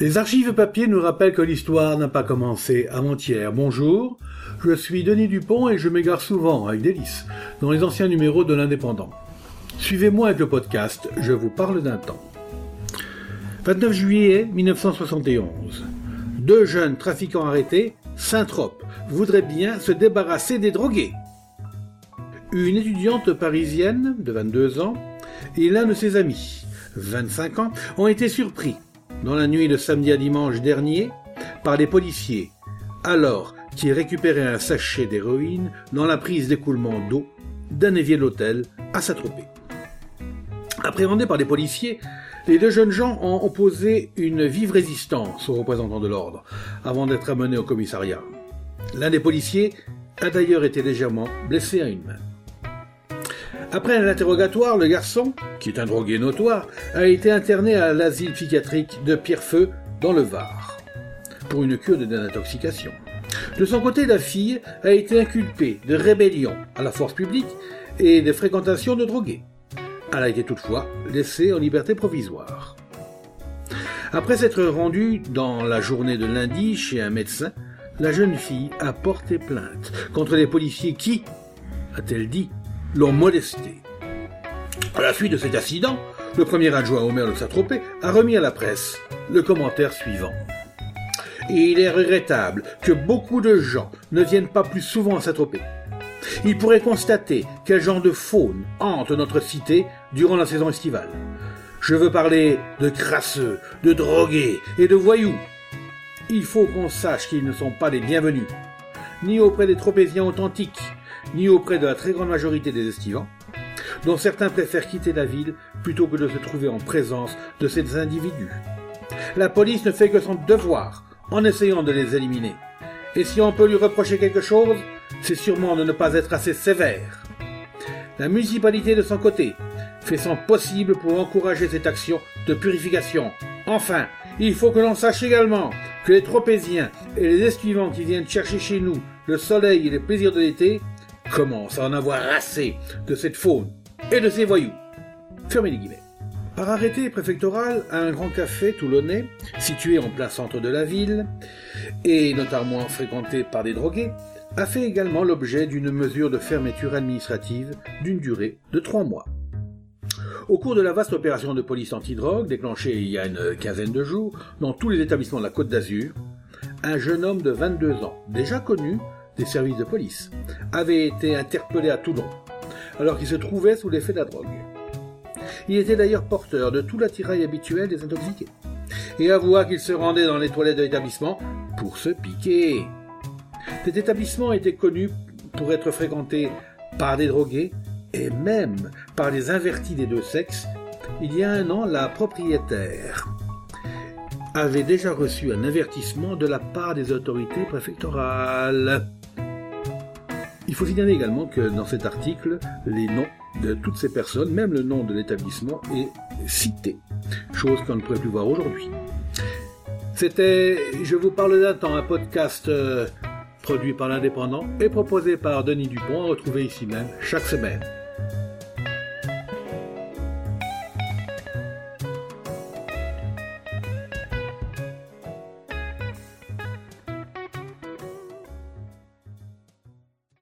Les archives papier nous rappellent que l'histoire n'a pas commencé avant-hier. Bonjour, je suis Denis Dupont et je m'égare souvent, avec délice, dans les anciens numéros de l'Indépendant. Suivez-moi avec le podcast Je vous parle d'un temps. 29 juillet 1971. Deux jeunes trafiquants arrêtés, Saint-Trope, voudraient bien se débarrasser des drogués. Une étudiante parisienne de 22 ans et l'un de ses amis, 25 ans, ont été surpris dans la nuit de samedi à dimanche dernier par les policiers, alors qu'ils récupéraient un sachet d'héroïne dans la prise d'écoulement d'eau d'un évier de l'hôtel à Saint-Tropez. Appréhendés par les policiers, les deux jeunes gens ont opposé une vive résistance aux représentants de l'ordre avant d'être amenés au commissariat. L'un des policiers a d'ailleurs été légèrement blessé à une main. Après un interrogatoire, le garçon, qui est un drogué notoire, a été interné à l'asile psychiatrique de Pierrefeu dans le Var pour une cure de désintoxication. De son côté, la fille a été inculpée de rébellion à la force publique et de fréquentation de drogués. Elle a été toutefois laissée en liberté provisoire. Après s'être rendue dans la journée de lundi chez un médecin, la jeune fille a porté plainte contre les policiers qui, a-t-elle dit, l'ont molestée. À la suite de cet incident, le premier adjoint au maire de Saint-Tropez a remis à la presse le commentaire suivant. il est regrettable que beaucoup de gens ne viennent pas plus souvent à Saint-Tropez. Ils pourraient constater quel genre de faune hante notre cité durant la saison estivale. Je veux parler de crasseux, de drogués et de voyous. Il faut qu'on sache qu'ils ne sont pas les bienvenus, ni auprès des tropéziens authentiques, ni auprès de la très grande majorité des estivants, dont certains préfèrent quitter la ville plutôt que de se trouver en présence de ces individus. La police ne fait que son devoir en essayant de les éliminer. Et si on peut lui reprocher quelque chose, c'est sûrement de ne pas être assez sévère. La municipalité, de son côté, fait son possible pour encourager cette action de purification. Enfin, il faut que l'on sache également que les tropéziens et les esquivants qui viennent chercher chez nous le soleil et les plaisirs de l'été commencent à en avoir assez de cette faune et de ces voyous. Fermez les guillemets. Par arrêté préfectoral un grand café toulonnais, situé en plein centre de la ville, et notamment fréquenté par des drogués, a fait également l'objet d'une mesure de fermeture administrative d'une durée de trois mois. Au cours de la vaste opération de police antidrogue déclenchée il y a une quinzaine de jours dans tous les établissements de la Côte d'Azur, un jeune homme de 22 ans, déjà connu des services de police, avait été interpellé à Toulon, alors qu'il se trouvait sous l'effet de la drogue. Il était d'ailleurs porteur de tout l'attirail habituel des intoxiqués, et avoua qu'il se rendait dans les toilettes de l'établissement pour se piquer. Cet établissement était connu pour être fréquenté par des drogués et même par les invertis des deux sexes. Il y a un an, la propriétaire avait déjà reçu un avertissement de la part des autorités préfectorales. Il faut signaler également que dans cet article, les noms de toutes ces personnes, même le nom de l'établissement, est cité, chose qu'on ne pourrait plus voir aujourd'hui. C'était Je vous parle d'un temps, un podcast euh, produit par l'Indépendant et proposé par Denis Dupont, à retrouver ici même chaque semaine.